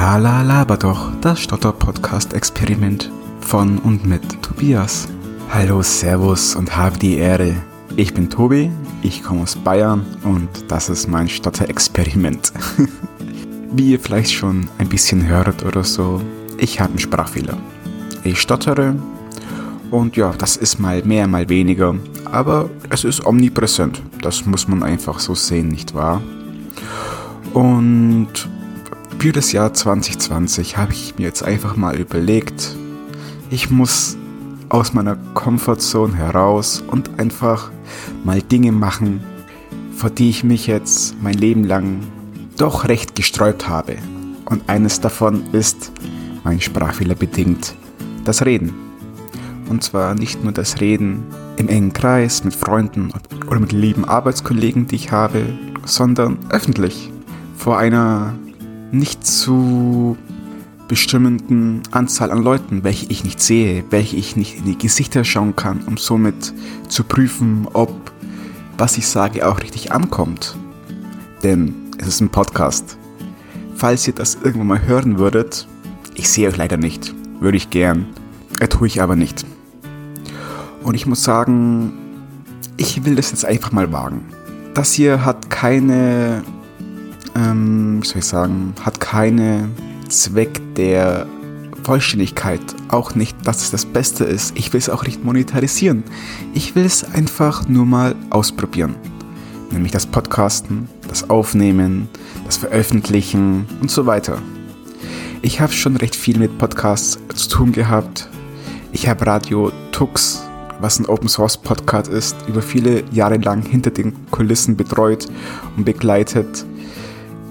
La la laber doch, das Stotter-Podcast-Experiment von und mit Tobias. Hallo, Servus und habe die Ehre. Ich bin Tobi, ich komme aus Bayern und das ist mein Stotter-Experiment. Wie ihr vielleicht schon ein bisschen hört oder so, ich habe einen Sprachfehler. Ich stottere und ja, das ist mal mehr, mal weniger, aber es ist omnipräsent. Das muss man einfach so sehen, nicht wahr? Und für das Jahr 2020 habe ich mir jetzt einfach mal überlegt, ich muss aus meiner Komfortzone heraus und einfach mal Dinge machen, vor die ich mich jetzt mein Leben lang doch recht gesträubt habe. Und eines davon ist, mein Sprachfehler bedingt, das Reden. Und zwar nicht nur das Reden im engen Kreis mit Freunden oder mit lieben Arbeitskollegen, die ich habe, sondern öffentlich vor einer nicht zu bestimmenden Anzahl an Leuten, welche ich nicht sehe, welche ich nicht in die Gesichter schauen kann, um somit zu prüfen, ob was ich sage auch richtig ankommt. Denn es ist ein Podcast. Falls ihr das irgendwann mal hören würdet, ich sehe euch leider nicht, würde ich gern, äh, tue ich aber nicht. Und ich muss sagen, ich will das jetzt einfach mal wagen. Das hier hat keine ähm, wie soll ich sagen, hat keine Zweck der Vollständigkeit. Auch nicht, dass es das Beste ist. Ich will es auch nicht monetarisieren. Ich will es einfach nur mal ausprobieren. Nämlich das Podcasten, das Aufnehmen, das Veröffentlichen und so weiter. Ich habe schon recht viel mit Podcasts zu tun gehabt. Ich habe Radio Tux, was ein Open Source Podcast ist, über viele Jahre lang hinter den Kulissen betreut und begleitet.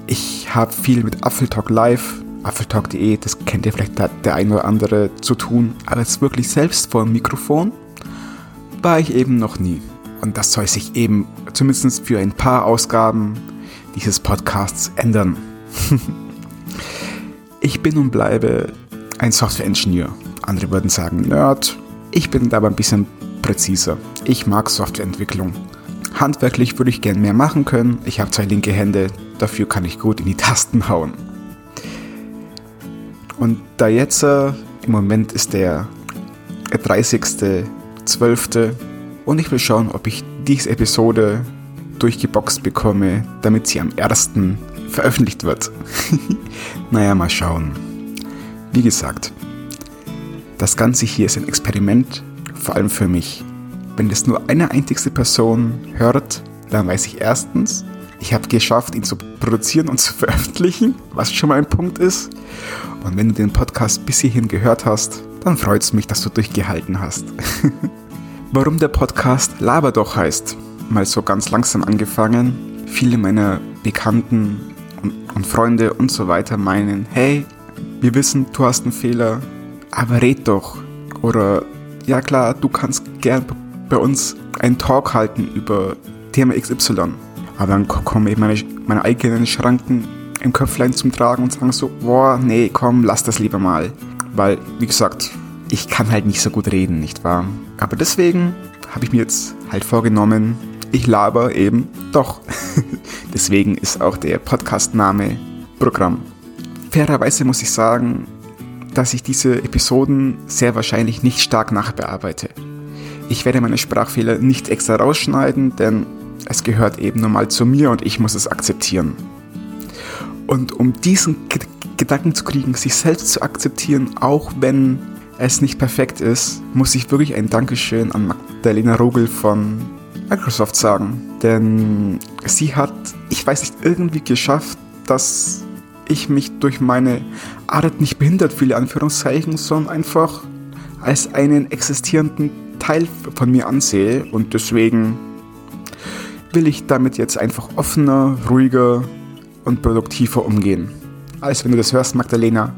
Ich habe viel mit Apfeltalk Live, apfeltalk.de, das kennt ihr vielleicht der, ein oder andere zu tun, aber jetzt wirklich selbst vor dem Mikrofon war ich eben noch nie. Und das soll sich eben zumindest für ein paar Ausgaben dieses Podcasts ändern. ich bin und bleibe ein Software-Engineer. Andere würden sagen Nerd. Ich bin aber ein bisschen präziser. Ich mag Softwareentwicklung. Handwerklich würde ich gern mehr machen können. Ich habe zwei linke Hände, dafür kann ich gut in die Tasten hauen. Und da jetzt äh, im Moment ist der 30.12. und ich will schauen, ob ich diese Episode durchgeboxt bekomme, damit sie am 1. veröffentlicht wird. naja, mal schauen. Wie gesagt, das Ganze hier ist ein Experiment, vor allem für mich. Wenn es nur eine einzigste Person hört, dann weiß ich erstens, ich habe geschafft, ihn zu produzieren und zu veröffentlichen, was schon mal ein Punkt ist. Und wenn du den Podcast bis hierhin gehört hast, dann freut es mich, dass du durchgehalten hast. Warum der Podcast Laber doch heißt, mal so ganz langsam angefangen. Viele meiner Bekannten und, und Freunde und so weiter meinen, hey, wir wissen, du hast einen Fehler, aber red doch. Oder ja klar, du kannst gern bei uns einen Talk halten über Thema XY. Aber dann kommen eben meine, meine eigenen Schranken im Köpflein zum Tragen und sagen so, boah, nee, komm, lass das lieber mal. Weil, wie gesagt, ich kann halt nicht so gut reden, nicht wahr? Aber deswegen habe ich mir jetzt halt vorgenommen, ich laber eben doch. deswegen ist auch der Podcast-Name Programm. Fairerweise muss ich sagen, dass ich diese Episoden sehr wahrscheinlich nicht stark nachbearbeite. Ich werde meine Sprachfehler nicht extra rausschneiden, denn es gehört eben nun mal zu mir und ich muss es akzeptieren. Und um diesen G Gedanken zu kriegen, sich selbst zu akzeptieren, auch wenn es nicht perfekt ist, muss ich wirklich ein Dankeschön an Magdalena Rogel von Microsoft sagen. Denn sie hat, ich weiß nicht, irgendwie geschafft, dass ich mich durch meine Art nicht behindert fühle, Anführungszeichen, sondern einfach als einen existierenden Teil von mir ansehe und deswegen will ich damit jetzt einfach offener, ruhiger und produktiver umgehen. Als wenn du das hörst, Magdalena,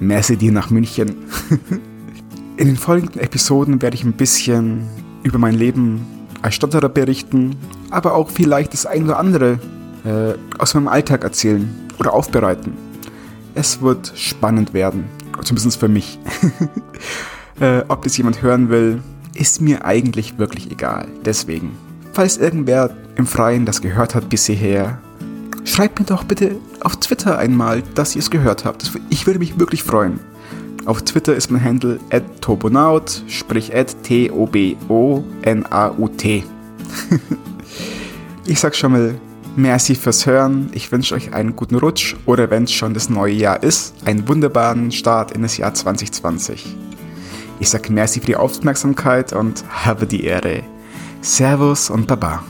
messe dir nach München. In den folgenden Episoden werde ich ein bisschen über mein Leben als Stotterer berichten, aber auch vielleicht das ein oder andere äh, aus meinem Alltag erzählen oder aufbereiten. Es wird spannend werden, zumindest für mich. äh, ob das jemand hören will, ist mir eigentlich wirklich egal. Deswegen, falls irgendwer im Freien das gehört hat bis hierher, schreibt mir doch bitte auf Twitter einmal, dass ihr es gehört habt. Ich würde mich wirklich freuen. Auf Twitter ist mein Handle @tobonaut, sprich T-O-B-O-N-A-U-T. ich sag schon mal merci fürs Hören. Ich wünsche euch einen guten Rutsch oder wenn es schon das neue Jahr ist, einen wunderbaren Start in das Jahr 2020. Ich sage merci für die Aufmerksamkeit und habe die Ehre. Servus und Baba.